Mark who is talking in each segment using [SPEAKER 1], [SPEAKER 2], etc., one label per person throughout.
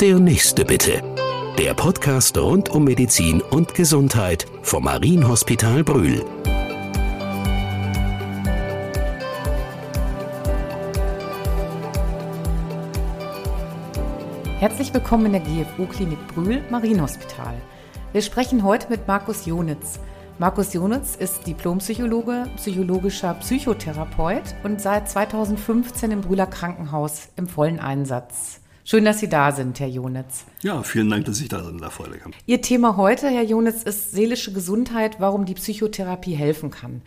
[SPEAKER 1] Der nächste bitte. Der Podcast rund um Medizin und Gesundheit vom Marienhospital Brühl.
[SPEAKER 2] Herzlich willkommen in der GFU-Klinik Brühl, Marienhospital. Wir sprechen heute mit Markus Jonitz. Markus Jonitz ist Diplompsychologe, psychologischer Psychotherapeut und seit 2015 im Brühler Krankenhaus im vollen Einsatz. Schön, dass Sie da sind, Herr Jonitz.
[SPEAKER 3] Ja, vielen Dank, dass ich da sein darf, Freude
[SPEAKER 2] Ihr Thema heute, Herr Jonitz, ist seelische Gesundheit, warum die Psychotherapie helfen kann.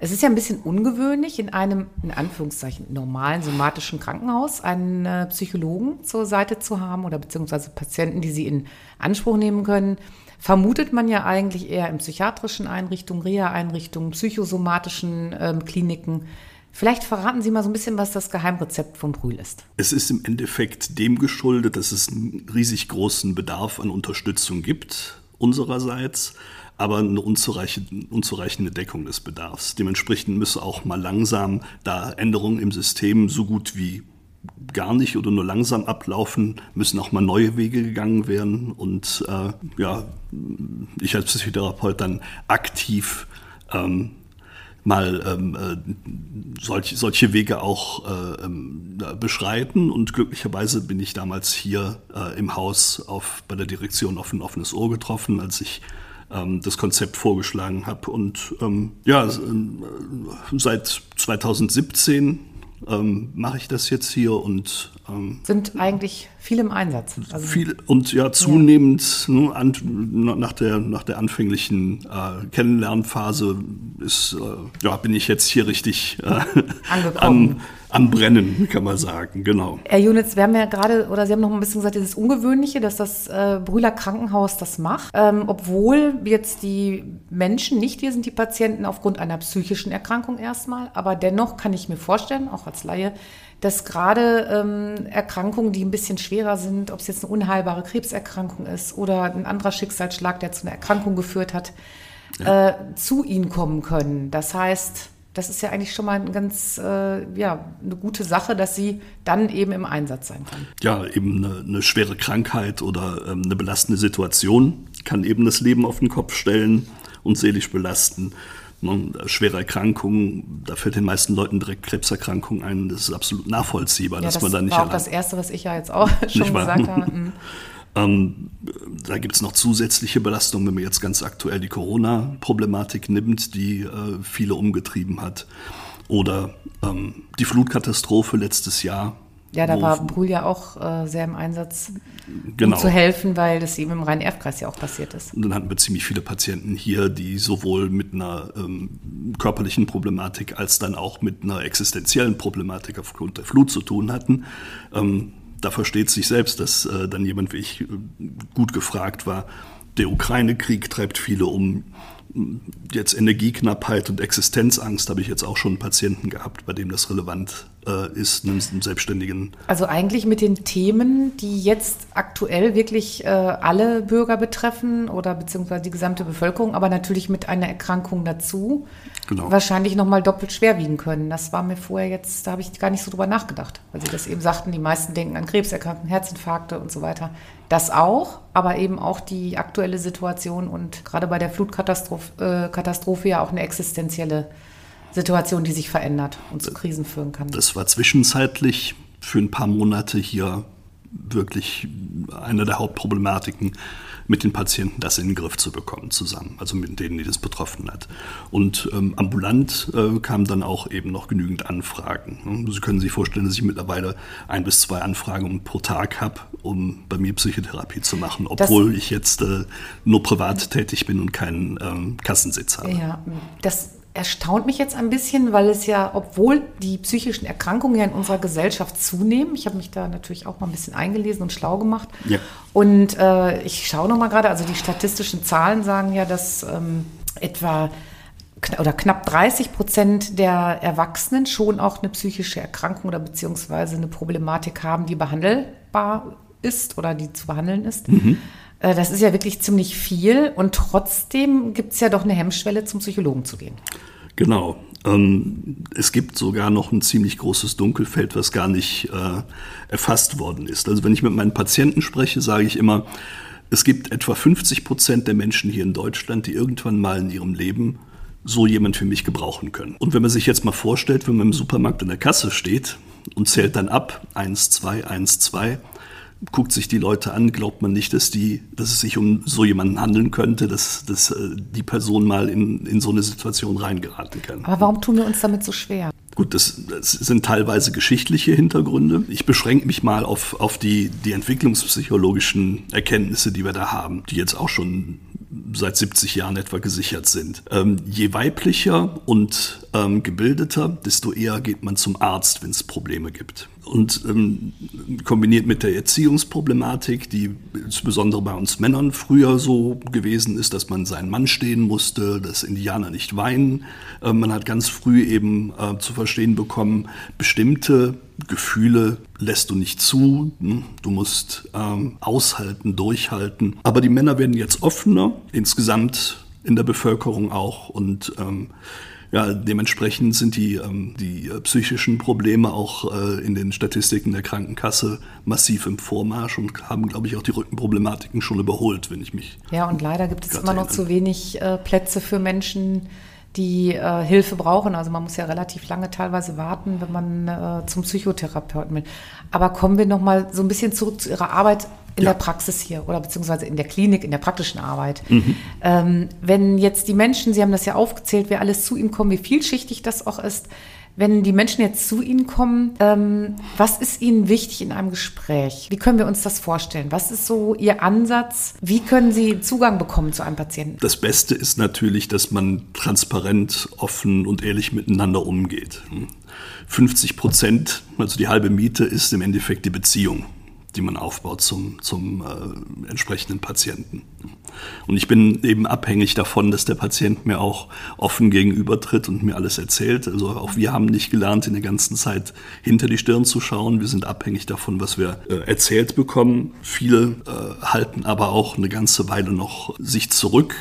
[SPEAKER 2] Es ist ja ein bisschen ungewöhnlich, in einem, in Anführungszeichen, normalen somatischen Krankenhaus einen äh, Psychologen zur Seite zu haben oder beziehungsweise Patienten, die Sie in Anspruch nehmen können vermutet man ja eigentlich eher in psychiatrischen Einrichtungen, Reha-Einrichtungen, psychosomatischen ähm, Kliniken. Vielleicht verraten Sie mal so ein bisschen, was das Geheimrezept von Brühl ist.
[SPEAKER 3] Es ist im Endeffekt dem geschuldet, dass es einen riesig großen Bedarf an Unterstützung gibt, unsererseits, aber eine unzureichende, unzureichende Deckung des Bedarfs. Dementsprechend müsse auch mal langsam da Änderungen im System so gut wie gar nicht oder nur langsam ablaufen, müssen auch mal neue Wege gegangen werden. Und äh, ja, ich als Psychotherapeut dann aktiv ähm, mal ähm, äh, solch, solche Wege auch äh, ähm, beschreiten. Und glücklicherweise bin ich damals hier äh, im Haus auf, bei der Direktion auf ein offenes Ohr getroffen, als ich ähm, das Konzept vorgeschlagen habe. Und ähm, ja, äh, seit 2017 ähm, mache ich das jetzt hier und
[SPEAKER 2] ähm, sind eigentlich viel im Einsatz.
[SPEAKER 3] Also viel und ja zunehmend ja. Ne, an, nach der nach der anfänglichen äh, Kennenlernphase ist äh, ja bin ich jetzt hier richtig äh, am, am Brennen, kann man sagen, genau.
[SPEAKER 2] Herr Junitz, wir haben ja gerade, oder Sie haben noch ein bisschen gesagt, dieses Ungewöhnliche, dass das äh, Brühler Krankenhaus das macht, ähm, obwohl jetzt die Menschen nicht hier sind, die Patienten aufgrund einer psychischen Erkrankung erstmal, aber dennoch kann ich mir vorstellen, auch als Laie, dass gerade ähm, Erkrankungen, die ein bisschen schwerer sind, ob es jetzt eine unheilbare Krebserkrankung ist oder ein anderer Schicksalsschlag, der zu einer Erkrankung geführt hat, ja. äh, zu ihnen kommen können. Das heißt, das ist ja eigentlich schon mal ein ganz, äh, ja, eine gute Sache, dass sie dann eben im Einsatz sein kann.
[SPEAKER 3] Ja, eben eine, eine schwere Krankheit oder ähm, eine belastende Situation kann eben das Leben auf den Kopf stellen und seelisch belasten. Ne, schwere Erkrankungen, da fällt den meisten Leuten direkt Krebserkrankungen ein. Das ist absolut nachvollziehbar,
[SPEAKER 2] ja,
[SPEAKER 3] dass
[SPEAKER 2] das
[SPEAKER 3] man da nicht.
[SPEAKER 2] Das war auch das Erste, was ich ja jetzt auch schon gesagt habe.
[SPEAKER 3] Ähm, da gibt es noch zusätzliche Belastungen, wenn man jetzt ganz aktuell die Corona-Problematik nimmt, die äh, viele umgetrieben hat. Oder ähm, die Flutkatastrophe letztes Jahr.
[SPEAKER 2] Ja, da war Brühl ja auch äh, sehr im Einsatz, genau. um zu helfen, weil das eben im Rhein-Erf-Kreis ja auch passiert ist.
[SPEAKER 3] Und dann hatten wir ziemlich viele Patienten hier, die sowohl mit einer ähm, körperlichen Problematik als dann auch mit einer existenziellen Problematik aufgrund der Flut zu tun hatten. Ähm, da versteht sich selbst, dass äh, dann jemand wie ich äh, gut gefragt war. Der Ukraine-Krieg treibt viele um. Jetzt Energieknappheit und Existenzangst habe ich jetzt auch schon Patienten gehabt, bei dem das relevant ist, einen, einen, Selbstständigen.
[SPEAKER 2] Also eigentlich mit den Themen, die jetzt aktuell wirklich äh, alle Bürger betreffen oder beziehungsweise die gesamte Bevölkerung, aber natürlich mit einer Erkrankung dazu genau. wahrscheinlich nochmal doppelt schwer wiegen können. Das war mir vorher jetzt, da habe ich gar nicht so drüber nachgedacht, weil Sie das eben sagten, die meisten denken an Krebserkrankungen, Herzinfarkte und so weiter. Das auch, aber eben auch die aktuelle Situation und gerade bei der Flutkatastrophe äh, ja auch eine existenzielle Situation, die sich verändert und zu Krisen führen kann.
[SPEAKER 3] Das war zwischenzeitlich für ein paar Monate hier wirklich eine der Hauptproblematiken mit den Patienten das in den Griff zu bekommen zusammen, also mit denen, die das betroffen hat. Und ähm, ambulant äh, kamen dann auch eben noch genügend Anfragen. Sie können sich vorstellen, dass ich mittlerweile ein bis zwei Anfragen pro Tag habe, um bei mir Psychotherapie zu machen, obwohl das, ich jetzt äh, nur privat tätig bin und keinen ähm, Kassensitz habe.
[SPEAKER 2] Ja, das erstaunt mich jetzt ein bisschen, weil es ja, obwohl die psychischen Erkrankungen ja in unserer Gesellschaft zunehmen, ich habe mich da natürlich auch mal ein bisschen eingelesen und schlau gemacht. Ja. Und äh, ich schaue noch mal gerade, also die statistischen Zahlen sagen ja, dass ähm, etwa oder knapp 30 Prozent der Erwachsenen schon auch eine psychische Erkrankung oder beziehungsweise eine Problematik haben, die behandelbar ist oder die zu behandeln ist. Mhm. Äh, das ist ja wirklich ziemlich viel und trotzdem gibt es ja doch eine Hemmschwelle, zum Psychologen zu gehen.
[SPEAKER 3] Genau. Ähm, es gibt sogar noch ein ziemlich großes Dunkelfeld, was gar nicht äh, erfasst worden ist. Also wenn ich mit meinen Patienten spreche, sage ich immer, es gibt etwa 50 Prozent der Menschen hier in Deutschland, die irgendwann mal in ihrem Leben so jemand für mich gebrauchen können. Und wenn man sich jetzt mal vorstellt, wenn man im Supermarkt in der Kasse steht und zählt dann ab, eins, zwei, eins, zwei, guckt sich die Leute an, glaubt man nicht, dass, die, dass es sich um so jemanden handeln könnte, dass, dass äh, die Person mal in, in so eine Situation reingeraten kann.
[SPEAKER 2] Aber warum tun wir uns damit so schwer?
[SPEAKER 3] Gut, das, das sind teilweise geschichtliche Hintergründe. Ich beschränke mich mal auf, auf die, die entwicklungspsychologischen Erkenntnisse, die wir da haben, die jetzt auch schon seit 70 Jahren etwa gesichert sind. Ähm, je weiblicher und ähm, gebildeter, desto eher geht man zum Arzt, wenn es Probleme gibt. Und ähm, kombiniert mit der Erziehungsproblematik, die insbesondere bei uns Männern früher so gewesen ist, dass man seinen Mann stehen musste, dass Indianer nicht weinen. Äh, man hat ganz früh eben äh, zu verstehen bekommen, bestimmte Gefühle lässt du nicht zu. Hm? Du musst ähm, aushalten, durchhalten. Aber die Männer werden jetzt offener, insgesamt in der Bevölkerung auch. Und ähm, ja, dementsprechend sind die, ähm, die äh, psychischen Probleme auch äh, in den Statistiken der Krankenkasse massiv im Vormarsch und haben, glaube ich, auch die Rückenproblematiken schon überholt, wenn ich mich.
[SPEAKER 2] Ja, und leider gibt es immer noch zu wenig äh, Plätze für Menschen, die äh, Hilfe brauchen. Also man muss ja relativ lange teilweise warten, wenn man äh, zum Psychotherapeuten will. Aber kommen wir noch mal so ein bisschen zurück zu Ihrer Arbeit in ja. der Praxis hier oder beziehungsweise in der Klinik, in der praktischen Arbeit. Mhm. Ähm, wenn jetzt die Menschen, Sie haben das ja aufgezählt, wer alles zu Ihnen kommen, wie vielschichtig das auch ist, wenn die Menschen jetzt zu Ihnen kommen, ähm, was ist Ihnen wichtig in einem Gespräch? Wie können wir uns das vorstellen? Was ist so Ihr Ansatz? Wie können Sie Zugang bekommen zu einem Patienten?
[SPEAKER 3] Das Beste ist natürlich, dass man transparent, offen und ehrlich miteinander umgeht. 50 Prozent, also die halbe Miete, ist im Endeffekt die Beziehung die man aufbaut zum, zum äh, entsprechenden Patienten. Und ich bin eben abhängig davon, dass der Patient mir auch offen gegenübertritt und mir alles erzählt. Also auch wir haben nicht gelernt, in der ganzen Zeit hinter die Stirn zu schauen. Wir sind abhängig davon, was wir äh, erzählt bekommen. Viele äh, halten aber auch eine ganze Weile noch sich zurück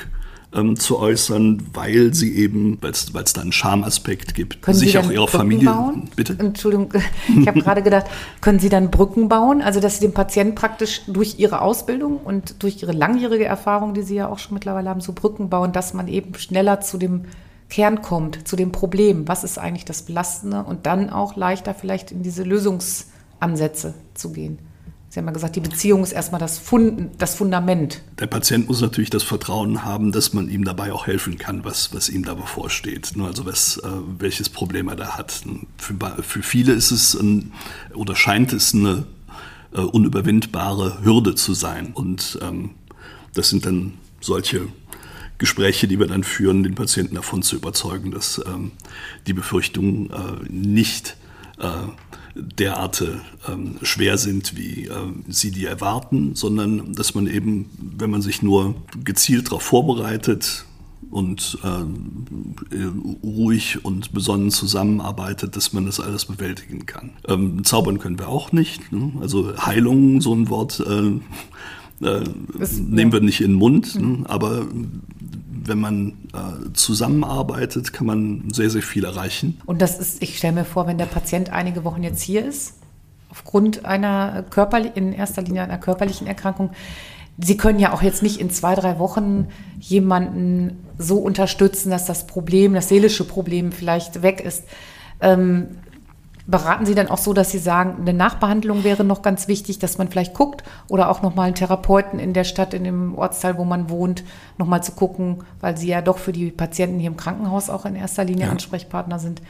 [SPEAKER 3] ähm, zu äußern, weil sie eben, weil es da einen Schamaspekt gibt,
[SPEAKER 2] können sich auch ihrer Brücken Familie. Bauen? Bitte? Entschuldigung, ich habe gerade gedacht, können Sie dann Brücken bauen? Also, dass Sie den Patienten praktisch durch Ihre Ausbildung und durch Ihre langjährige Erfahrung, die Sie ja auch schon mittlerweile haben, so Brücken bauen, dass man eben schneller zu dem Kern kommt, zu dem Problem. Was ist eigentlich das Belastende? Und dann auch leichter vielleicht in diese Lösungsansätze zu gehen. Sie haben ja gesagt, die Beziehung ist erstmal das, Fund, das Fundament.
[SPEAKER 3] Der Patient muss natürlich das Vertrauen haben, dass man ihm dabei auch helfen kann, was, was ihm da bevorsteht. Also was, äh, welches Problem er da hat. Für, für viele ist es ein, oder scheint es eine äh, unüberwindbare Hürde zu sein. Und ähm, das sind dann solche Gespräche, die wir dann führen, den Patienten davon zu überzeugen, dass ähm, die Befürchtungen äh, nicht derart ähm, schwer sind, wie äh, sie die erwarten, sondern dass man eben, wenn man sich nur gezielt darauf vorbereitet und äh, ruhig und besonnen zusammenarbeitet, dass man das alles bewältigen kann. Ähm, zaubern können wir auch nicht. Ne? Also Heilung, so ein Wort, äh, äh, nehmen wir nicht in den Mund, mhm. ne? aber wenn man äh, zusammenarbeitet, kann man sehr, sehr viel erreichen.
[SPEAKER 2] Und das ist, ich stelle mir vor, wenn der Patient einige Wochen jetzt hier ist, aufgrund einer körperlichen, in erster Linie einer körperlichen Erkrankung, Sie können ja auch jetzt nicht in zwei, drei Wochen jemanden so unterstützen, dass das Problem, das seelische Problem vielleicht weg ist. Ähm, beraten Sie dann auch so, dass Sie sagen, eine Nachbehandlung wäre noch ganz wichtig, dass man vielleicht guckt oder auch nochmal einen Therapeuten in der Stadt, in dem Ortsteil, wo man wohnt, nochmal zu gucken, weil Sie ja doch für die Patienten hier im Krankenhaus auch in erster Linie ja. Ansprechpartner sind.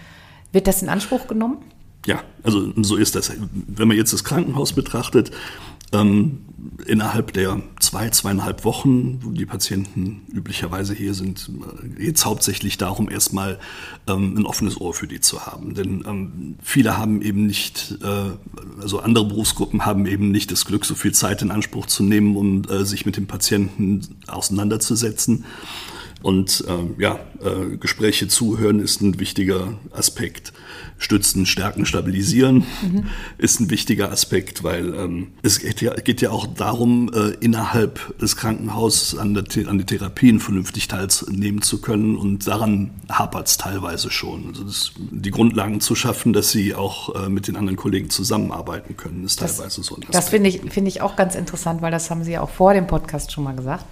[SPEAKER 2] Wird das in Anspruch genommen?
[SPEAKER 3] Ja, also so ist das. Wenn man jetzt das Krankenhaus betrachtet, ähm, innerhalb der zwei, zweieinhalb Wochen, wo die Patienten üblicherweise hier sind, geht es hauptsächlich darum, erstmal ähm, ein offenes Ohr für die zu haben. Denn ähm, viele haben eben nicht, äh, also andere Berufsgruppen haben eben nicht das Glück, so viel Zeit in Anspruch zu nehmen, um äh, sich mit dem Patienten auseinanderzusetzen. Und ähm, ja, Äh, Gespräche zuhören ist ein wichtiger Aspekt. Stützen, stärken, stabilisieren mhm. ist ein wichtiger Aspekt, weil ähm, es geht ja, geht ja auch darum, äh, innerhalb des Krankenhauses an, der, an die Therapien vernünftig teilnehmen zu können und daran hapert es teilweise schon. Also das, die Grundlagen zu schaffen, dass sie auch äh, mit den anderen Kollegen zusammenarbeiten können, ist das, teilweise so ein
[SPEAKER 2] Aspekt. Das finde ich, find ich auch ganz interessant, weil das haben Sie ja auch vor dem Podcast schon mal gesagt,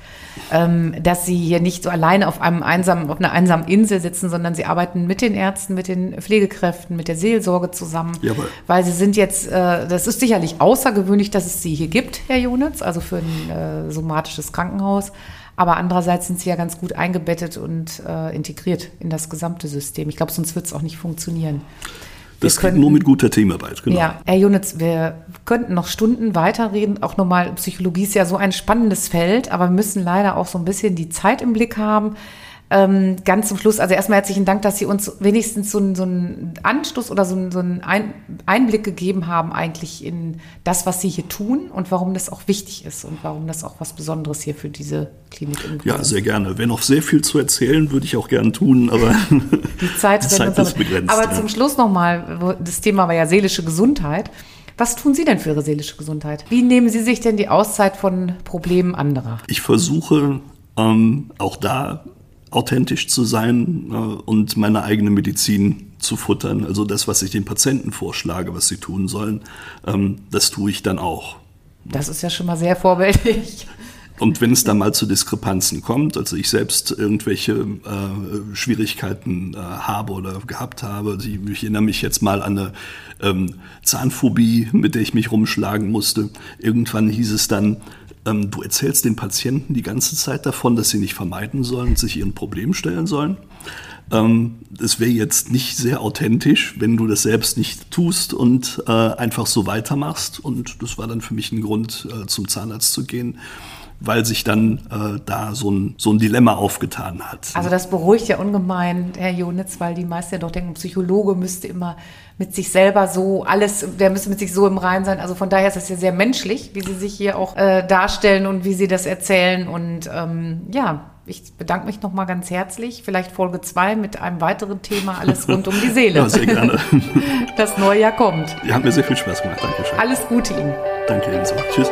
[SPEAKER 2] ähm, dass Sie hier nicht so alleine auf einem einsamen, auf einer einsamen Insel sitzen, sondern Sie arbeiten mit den Ärzten, mit den Pflegekräften, mit der Seelsorge zusammen. Jawohl. Weil Sie sind jetzt, äh, das ist sicherlich außergewöhnlich, dass es Sie hier gibt, Herr Jonitz, also für ein äh, somatisches Krankenhaus. Aber andererseits sind sie ja ganz gut eingebettet und äh, integriert in das gesamte System. Ich glaube, sonst wird es auch nicht funktionieren.
[SPEAKER 3] Das wir könnten, nur mit guter Teamarbeit,
[SPEAKER 2] genau. Ja, Herr Junitz, wir könnten noch Stunden weiterreden. Auch nochmal, Psychologie ist ja so ein spannendes Feld, aber wir müssen leider auch so ein bisschen die Zeit im Blick haben. Ähm, ganz zum Schluss, also erstmal herzlichen Dank, dass Sie uns wenigstens so, so einen Anstoß oder so, so einen Ein Einblick gegeben haben eigentlich in das, was Sie hier tun und warum das auch wichtig ist und warum das auch was Besonderes hier für diese Klinik
[SPEAKER 3] ist. Ja, sehr gerne. Wenn noch sehr viel zu erzählen, würde ich auch gerne tun, aber
[SPEAKER 2] die Zeit, die Zeit ist begrenzt. Aber ja. zum Schluss nochmal, das Thema war ja seelische Gesundheit. Was tun Sie denn für Ihre seelische Gesundheit? Wie nehmen Sie sich denn die Auszeit von Problemen anderer?
[SPEAKER 3] Ich versuche ähm, auch da authentisch zu sein äh, und meine eigene Medizin zu futtern. Also das, was ich den Patienten vorschlage, was sie tun sollen, ähm, das tue ich dann auch.
[SPEAKER 2] Das ist ja schon mal sehr vorbildlich.
[SPEAKER 3] Und wenn es dann mal zu Diskrepanzen kommt, also ich selbst irgendwelche äh, Schwierigkeiten äh, habe oder gehabt habe, ich, ich erinnere mich jetzt mal an eine ähm, Zahnphobie, mit der ich mich rumschlagen musste. Irgendwann hieß es dann, ähm, du erzählst den Patienten die ganze Zeit davon, dass sie nicht vermeiden sollen, sich ihren Problem stellen sollen. Ähm, das wäre jetzt nicht sehr authentisch, wenn du das selbst nicht tust und äh, einfach so weitermachst. Und das war dann für mich ein Grund, äh, zum Zahnarzt zu gehen weil sich dann äh, da so ein, so ein Dilemma aufgetan hat.
[SPEAKER 2] Also das beruhigt ja ungemein, Herr Jonitz, weil die meisten ja doch denken, Psychologe müsste immer mit sich selber so alles, der müsste mit sich so im Reinen sein. Also von daher ist das ja sehr menschlich, wie Sie sich hier auch äh, darstellen und wie Sie das erzählen. Und ähm, ja, ich bedanke mich nochmal ganz herzlich. Vielleicht Folge 2 mit einem weiteren Thema, alles rund um die Seele.
[SPEAKER 3] ja, sehr gerne.
[SPEAKER 2] Das neue Jahr kommt.
[SPEAKER 3] Ja, hat mir sehr viel Spaß gemacht. Dankeschön.
[SPEAKER 2] Alles Gute Ihnen.
[SPEAKER 3] Danke Ihnen so. Tschüss.